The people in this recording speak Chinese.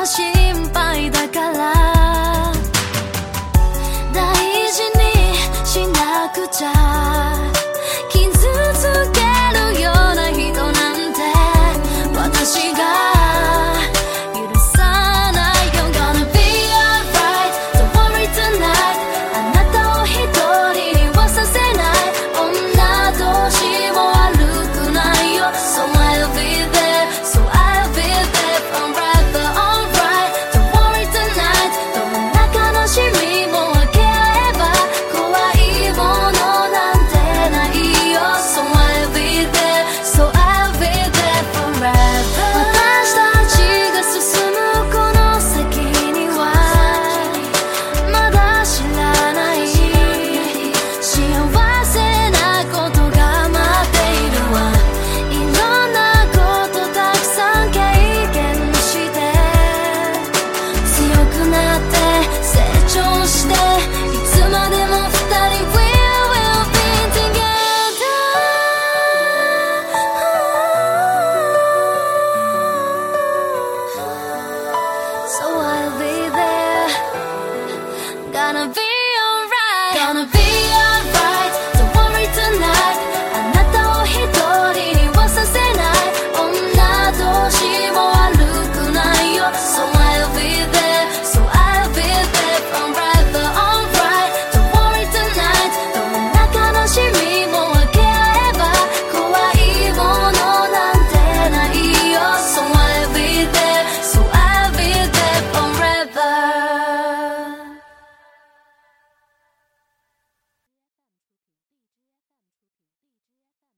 らし。wanna be